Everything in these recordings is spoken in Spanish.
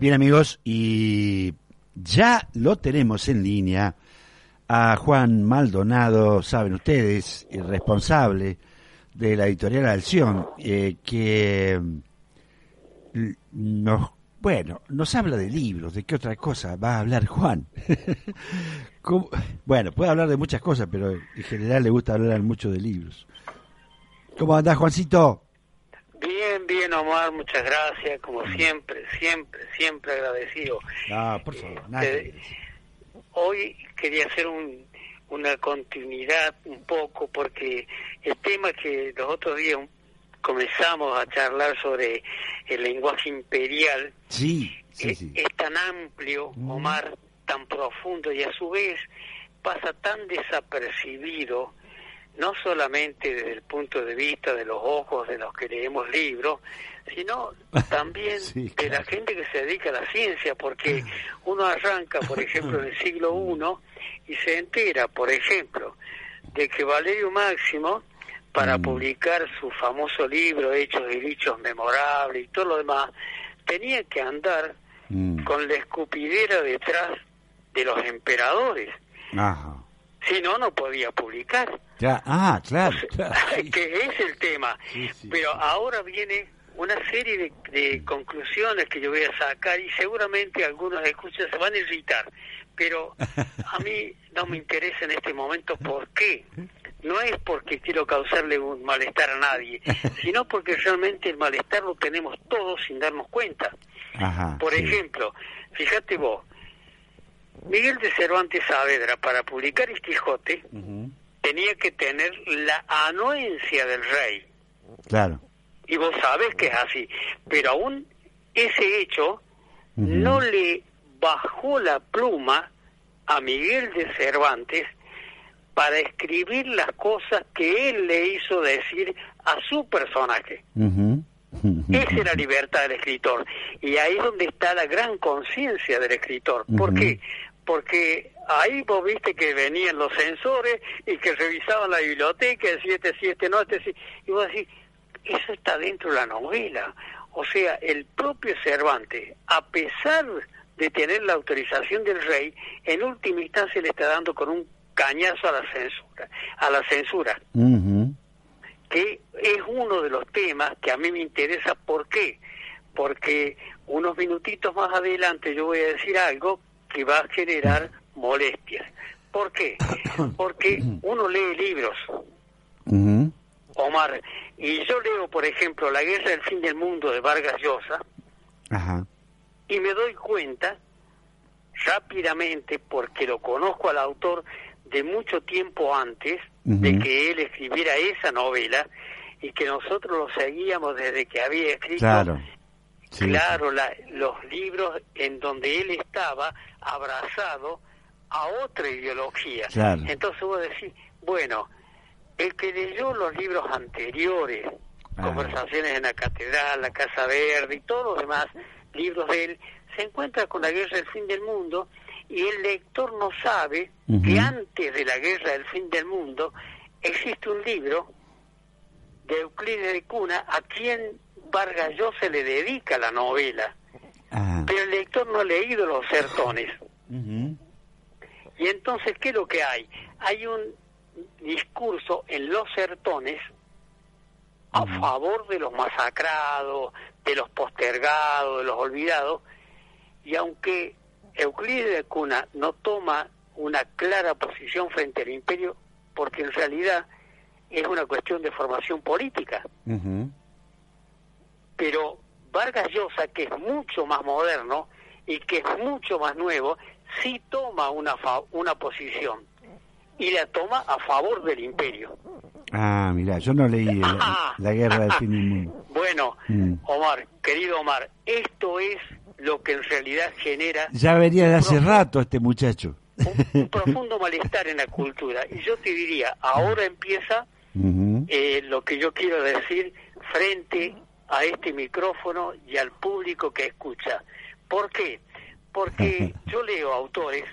Bien amigos, y ya lo tenemos en línea a Juan Maldonado, saben ustedes, responsable de la editorial Alción, eh, que nos, bueno, nos habla de libros, de qué otra cosa va a hablar Juan. bueno, puede hablar de muchas cosas, pero en general le gusta hablar mucho de libros. ¿Cómo andás, Juancito? Bien, bien, Omar, muchas gracias, como siempre, siempre, siempre agradecido. Ah, por favor, eh, hoy quería hacer un, una continuidad un poco, porque el tema que los otros días comenzamos a charlar sobre el lenguaje imperial sí, es, tan amplio, mm. Omar, tan profundo y a su vez pasa tan desapercibido no solamente desde el punto de vista de los ojos de los que leemos libros, sino también de la gente que se dedica a la ciencia, porque uno arranca, por ejemplo, en el siglo I y se entera, por ejemplo, de que Valerio Máximo, para mm. publicar su famoso libro Hechos y Dichos Memorables y todo lo demás, tenía que andar mm. con la escupidera detrás de los emperadores. Si no, no podía publicar. Ya, ah, claro. Que es el tema. Pero ahora viene una serie de, conclusiones que yo voy a sacar y seguramente algunos escuchas se van a irritar. Pero a mí no me interesa en este momento por qué. No es porque quiero causarle un malestar a nadie, sino porque realmente el malestar lo tenemos todos sin darnos cuenta. por ejemplo, fíjate vos, Miguel de Cervantes Saavedra, para publicar el Quijote, tenía que tener la anuencia del rey. Claro. Y vos sabes que es así. Pero aún ese hecho no le bajó la pluma a Miguel de Cervantes para escribir las cosas que él le hizo decir a su personaje. Esa es la libertad del escritor. Y ahí es donde está la gran conciencia del escritor. ¿Por qué? Porque ahí vos viste que venían los sensores y que revisaban la biblioteca, decía este sí, este no, este sí, y vos decís, eso está dentro de la novela. O sea, el propio Cervantes, a pesar de tener la autorización del rey, en última instancia le está dando con un cañazo a la censura, a la censura. Que es uno de los temas que a mí me interesa, ¿por qué? Porque unos minutitos más adelante yo voy a decir algo que va a generar molestias. ¿Por qué? Porque uno lee libros, Omar, y yo leo, por ejemplo, La guerra del fin del mundo de Vargas Llosa, y me doy cuenta rápidamente, porque lo conozco al autor de mucho tiempo antes de que él escribiera esa novela, y que nosotros lo seguíamos desde que había escrito claro, los libros en donde él estaba abrazado a otra ideología. Entonces vos decís, bueno, el que leyó los libros anteriores, ah. Conversaciones en la Catedral, La Casa Verde y todos los demás libros de él, se encuentra con la guerra del fin del mundo y el lector no sabe que antes de la guerra del fin del mundo existe un libro de Euclides de Cuna a quien Vargas se le dedica la novela, ah. pero el lector no ha leído los sertones. Y entonces, ¿qué es lo que hay? Hay un discurso en los sertones a favor de los masacrados, de los postergados, de los olvidados, y aunque Euclides de Cuna no toma una clara posición frente al imperio, porque en realidad es una cuestión de formación política pero Vargas Llosa, que es mucho más moderno y que es mucho más nuevo, sí toma una, una posición y la toma a favor del imperio. Ah, mira, yo no leí la, guerra del fin del mundo. Bueno, mm. Omar, querido Omar, esto es lo que en realidad genera... Ya venía de hace rato este muchacho. Un, profundo malestar en la cultura. Y yo te diría, ahora empieza eh, lo que yo quiero decir frente a este micrófono y al público que escucha. ¿Por qué? Porque yo leo autores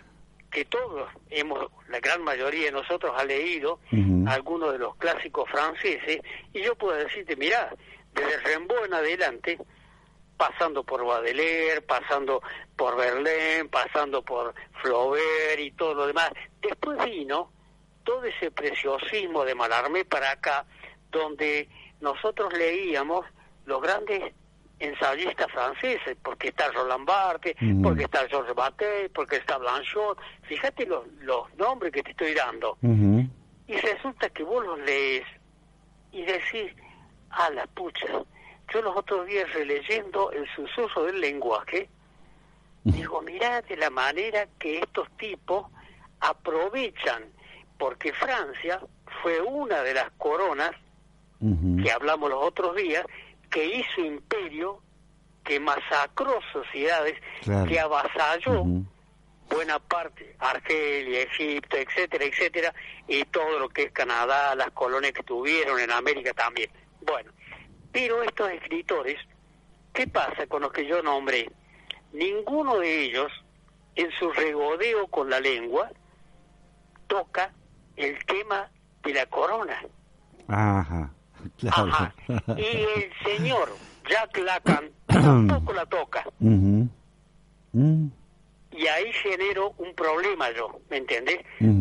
que todos hemos, la gran mayoría de nosotros ha leído algunos de los clásicos franceses y yo puedo decirte, mirá, desde Rimbaud en adelante, pasando por Baudelaire, pasando por Verlaine, pasando por Flaubert y todo lo demás. Después vino todo ese preciosismo de Malarmé para acá, donde nosotros leíamos los grandes ensayistas franceses, porque está Roland Barthes, porque está Georges Bataille, porque está Blanchot. Fíjate los, los nombres que te estoy dando. Y resulta que vos los lees y decís, a la pucha, yo los otros días releyendo el susurro del lenguaje, digo, mirá de la manera que estos tipos aprovechan, porque Francia fue una de las coronas que hablamos los otros días, que hizo imperio, que masacró sociedades, que avasalló buena parte, Argelia, Egipto, etcétera, etcétera, y todo lo que es Canadá, las colonias que tuvieron en América también. Bueno, pero estos escritores, ¿qué pasa con los que yo nombré? Ninguno de ellos, en su regodeo con la lengua, toca el tema de la corona. Ajá, claro. Ajá. Y el señor Jack Lacan tampoco la toca. Mm. Y ahí genero un problema yo, ¿me entendés?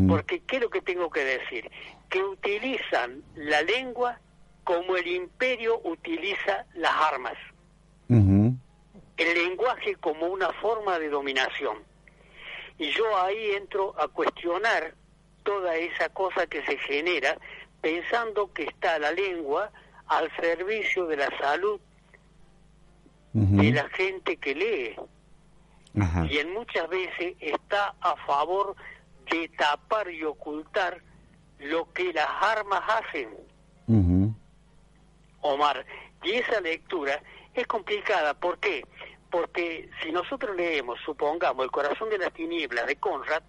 Porque ¿qué es lo que tengo que decir? Que utilizan la lengua como el imperio utiliza las armas. El lenguaje como una forma de dominación. Y yo ahí entro a cuestionar toda esa cosa que se genera pensando que está la lengua al servicio de la salud de la gente que lee. Y en muchas veces está a favor de tapar y ocultar lo que las armas hacen. Omar. Y esa lectura es complicada. ¿Por qué? Porque si nosotros leemos, supongamos, El corazón de las tinieblas de Conrad,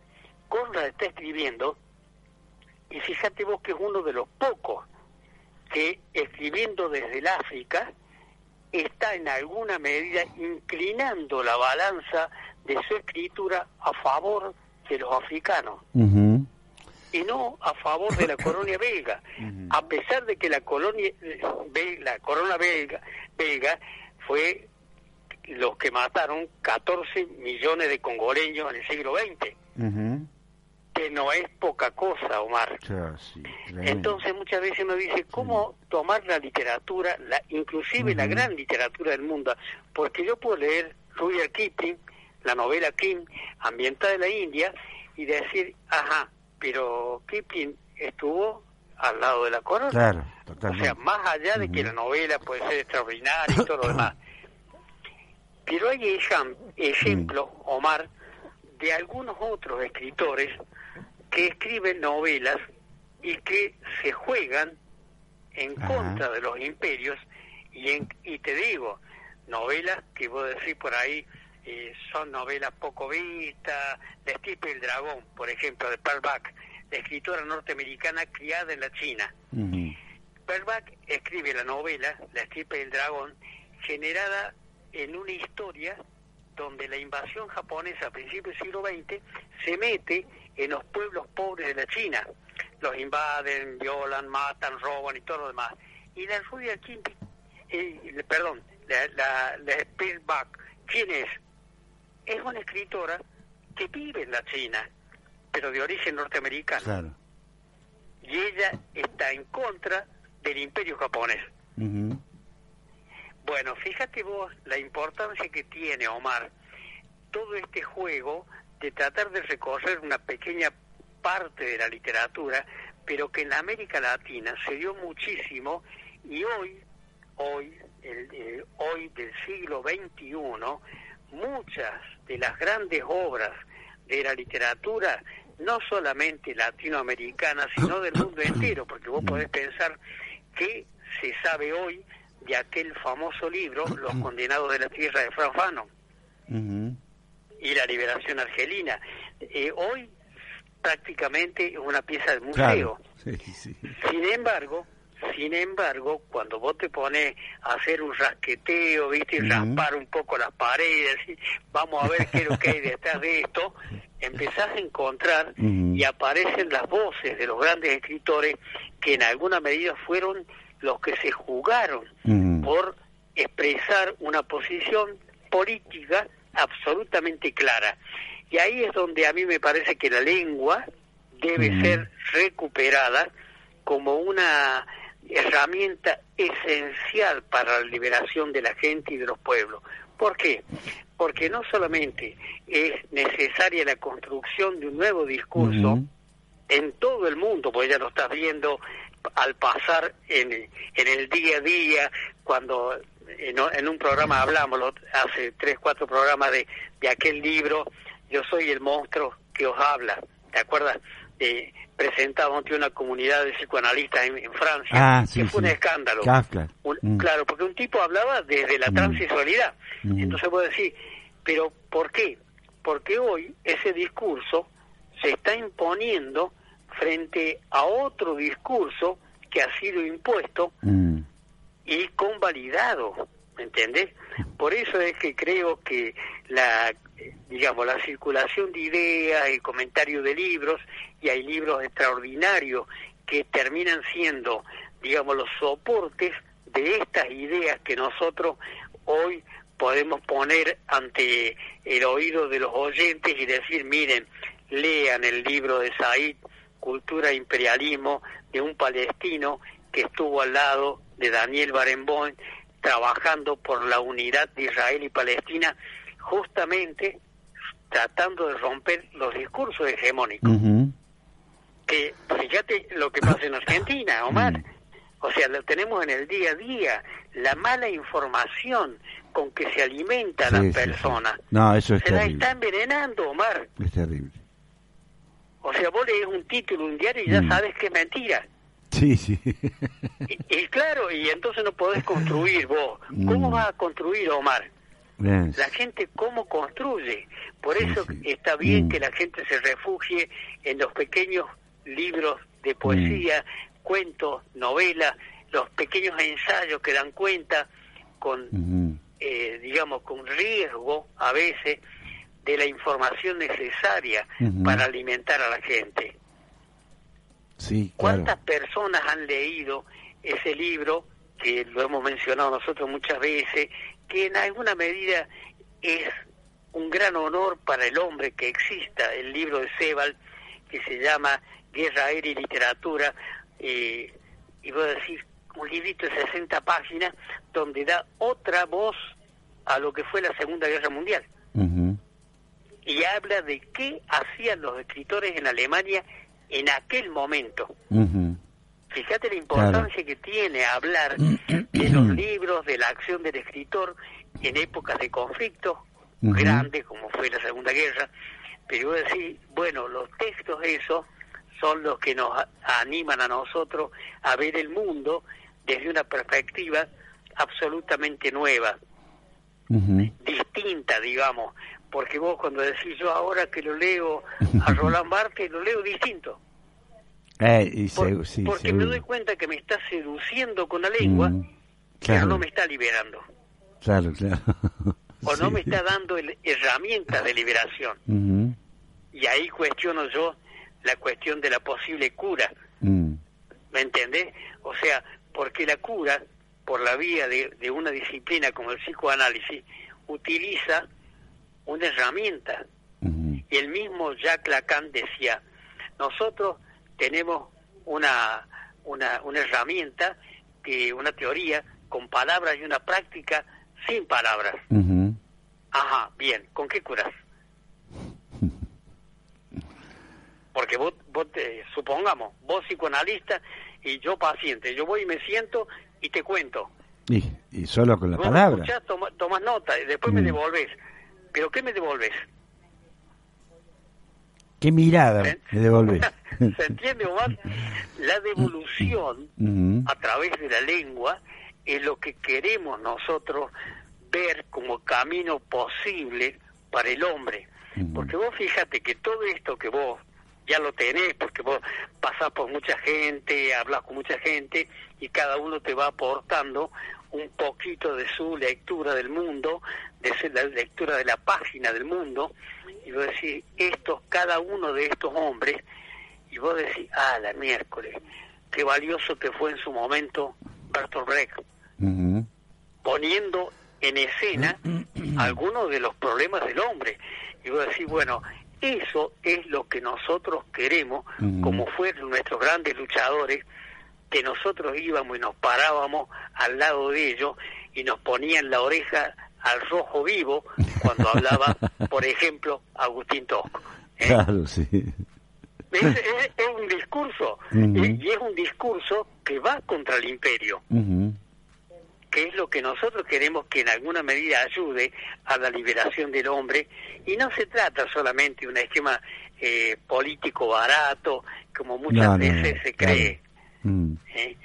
Conrad está escribiendo, y fíjate vos que es uno de los pocos que escribiendo desde el África está en alguna medida inclinando la balanza de su escritura a favor de los africanos. Y no a favor de la colonia belga, a pesar de que la colonia la corona belga, belga fue los que mataron 14 millones de congoleños en el siglo XX. Que no es poca cosa, Omar. Entonces muchas veces me dice, ¿cómo tomar la literatura, la, inclusive la gran literatura del mundo? Porque yo puedo leer Rudyard Kipling, la novela King, ambientada en la India, y decir, ajá, pero Kipling estuvo al lado de la corona. Claro, O sea, más allá de que la novela puede ser extraordinaria y todo lo demás. Pero hay ejemplos, Omar, de algunos otros escritores que escriben novelas y que se juegan en contra de los imperios y, en, y te digo, novelas que vos decís por ahí, eh, son novelas poco vistas, La Estipe el Dragón, por ejemplo, de Pearl Buck, la escritora norteamericana criada en la China. Uh escribe la novela La Estipe del Dragón, generada en una historia donde la invasión japonesa a principios del siglo XX se mete en los pueblos pobres de la China. Los invaden, violan, matan, roban y todo lo demás. Y la Rudia Kim, eh, perdón, la, la, la ¿quién es? es una escritora que vive en la China, pero de origen norteamericano. Y ella está en contra del imperio japonés. Bueno, fíjate vos la importancia que tiene, Omar, todo este juego de tratar de recorrer una pequeña parte de la literatura, pero que en América Latina se dio muchísimo y hoy, hoy, el, hoy del siglo XXI, muchas de las grandes obras de la literatura, no solamente latinoamericana, sino del mundo entero, porque vos podés pensar que se sabe hoy de aquel famoso libro, Los condenados de la tierra de Frank Fanon, y la liberación argelina. Eh, hoy prácticamente es una pieza de museo. Sin embargo, sin embargo, cuando vos te pones a hacer un rasqueteo, ¿viste? Y raspar un poco las paredes, y vamos a ver qué es lo que hay detrás de esto, empezás a encontrar y aparecen las voces de los grandes escritores que en alguna medida fueron los que se jugaron por expresar una posición política absolutamente clara. Y ahí es donde a mí me parece que la lengua debe ser recuperada como una herramienta esencial para la liberación de la gente y de los pueblos. ¿Por qué? Porque no solamente es necesaria la construcción de un nuevo discurso en todo el mundo, porque ya lo estás viendo al pasar en, en el día a día, cuando en, un programa hablamos, hace tres, cuatro programas de, de aquel libro, Yo soy el monstruo que os habla, ¿te acuerdas? Eh, presentaba ante una comunidad de psicoanalistas en, Francia, ah, que fue un escándalo. Mm. Claro, porque un tipo hablaba desde la mm. transexualidad. Mm. Entonces puedo decir, pero ¿por qué? Porque hoy ese discurso se está imponiendo frente a otro discurso que ha sido impuesto y convalidado, ¿me entiendes? Por eso es que creo que la digamos la circulación de ideas, el comentario de libros y hay libros extraordinarios que terminan siendo, digamos, los soportes de estas ideas que nosotros hoy podemos poner ante el oído de los oyentes y decir, miren, lean el libro de Said, Cultura e Imperialismo, de un palestino que estuvo al lado de Daniel Barenboim trabajando por la unidad de Israel y Palestina, justamente tratando de romper los discursos hegemónicos que fíjate lo que pasa en Argentina, Omar. Mm. O sea, lo tenemos en el día a día, la mala información con que se alimenta la persona. No, eso es se la está envenenando, Omar. Es terrible. O sea, vos lees un título, un diario y ya mm. sabes que es mentira. Sí, sí. Y, claro, y entonces no podés construir vos. ¿Cómo mm. vas a construir, Omar? La gente cómo construye. Por eso está bien que la gente se refugie en los pequeños libros de poesía, mm. cuentos, novelas, los pequeños ensayos que dan cuenta con, eh, digamos, con riesgo a veces de la información necesaria para alimentar a la gente. Sí, ¿Cuántas personas han leído ese libro, que lo hemos mencionado nosotros muchas veces, que en alguna medida es un gran honor para el hombre que exista el libro de Sebald, que se llama Guerra Aérea y Literatura, eh, y voy a decir, un librito de 60 páginas donde da otra voz a lo que fue la Segunda Guerra Mundial. Y habla de qué hacían los escritores en Alemania en aquel momento. Fíjate la importancia que tiene hablar de los libros, de la acción del escritor en épocas de conflicto grandes, como fue la Segunda Guerra. Pero a decir, bueno, los textos esos son los que nos animan a nosotros a ver el mundo desde una perspectiva absolutamente nueva, distinta, digamos, porque vos cuando decís yo ahora que lo leo a Roland Barthes, lo leo distinto. Eh, porque me doy cuenta que me está seduciendo con la lengua, mm, pero no me está liberando. Claro, claro. o no me está dando herramientas de liberación. Y ahí cuestiono yo la cuestión de la posible cura. Mm. ¿Me entendés? O sea, porque la cura, por la vía de, de una disciplina como el psicoanálisis, utiliza una herramienta. Y el mismo Jacques Lacan decía, nosotros tenemos una, una, una herramienta, que una teoría con palabras y una práctica sin palabras. Ajá, bien, ¿con qué curas? Porque vos, vos te, supongamos, vos psicoanalista y yo paciente, yo voy y me siento y te cuento. Y, y solo con la palabra. tomas nota y después me mm. ¿Pero qué me devolves? ¿Qué mirada me devolves? ¿Se entiende, Omar? La devolución a través de la lengua es lo que queremos nosotros ver como camino posible para el hombre. Porque vos fíjate que todo esto que vos ya lo tenés, porque vos pasás por mucha gente, hablas con mucha gente y cada uno te va aportando un poquito de su lectura del mundo, de la lectura de la página del mundo, y vos decís, estos, cada uno de estos hombres, y vos decís, ah, la miércoles, qué valioso que fue en su momento Bertolt Brecht. poniendo en escena algunos de los problemas del hombre. Y voy a decir, bueno, eso es lo que nosotros queremos, como fueron nuestros grandes luchadores, que nosotros íbamos y nos parábamos al lado de ellos y nos ponían la oreja al rojo vivo cuando hablaba, por ejemplo, Agustín Tosco. ¿eh? Claro, sí. Es, un discurso, y, es un discurso que va contra el imperio que es lo que nosotros queremos que en alguna medida ayude a la liberación del hombre, y no se trata solamente de un esquema eh, político barato, como muchas veces se cree. Mm. ¿eh?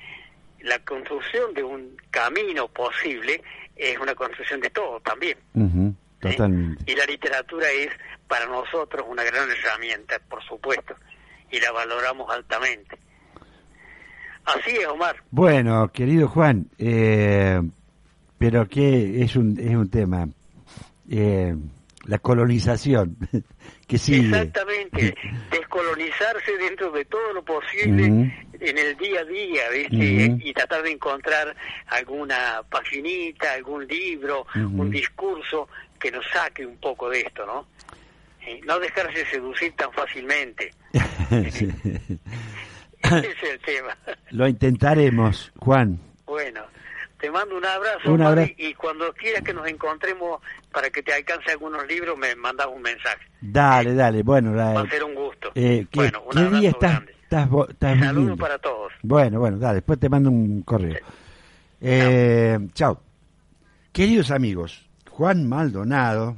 La construcción de un camino posible es una construcción de todo también. ¿eh? Y la literatura es para nosotros una gran herramienta, por supuesto, y la valoramos altamente. Así es, Omar. Bueno, querido Juan, eh, pero que es un, es un tema. Eh, la colonización que sigue. Exactamente, descolonizarse dentro de todo lo posible en el día a día, Y tratar de encontrar alguna paginita, algún libro, un discurso que nos saque un poco de esto, ¿no? Eh, no dejarse seducir tan fácilmente. Ese es el tema. Lo intentaremos, Juan. Bueno, te mando un abrazo, Y, cuando quieras que nos encontremos para que te alcance algunos libros, me mandas un mensaje. Dale, dale, bueno. Va a ser un gusto. Eh, ¿qué, bueno, un ¿qué día estás, estás, Saludos para todos. Bueno, bueno, dale, después te mando un correo. Eh, chao. Queridos amigos, Juan Maldonado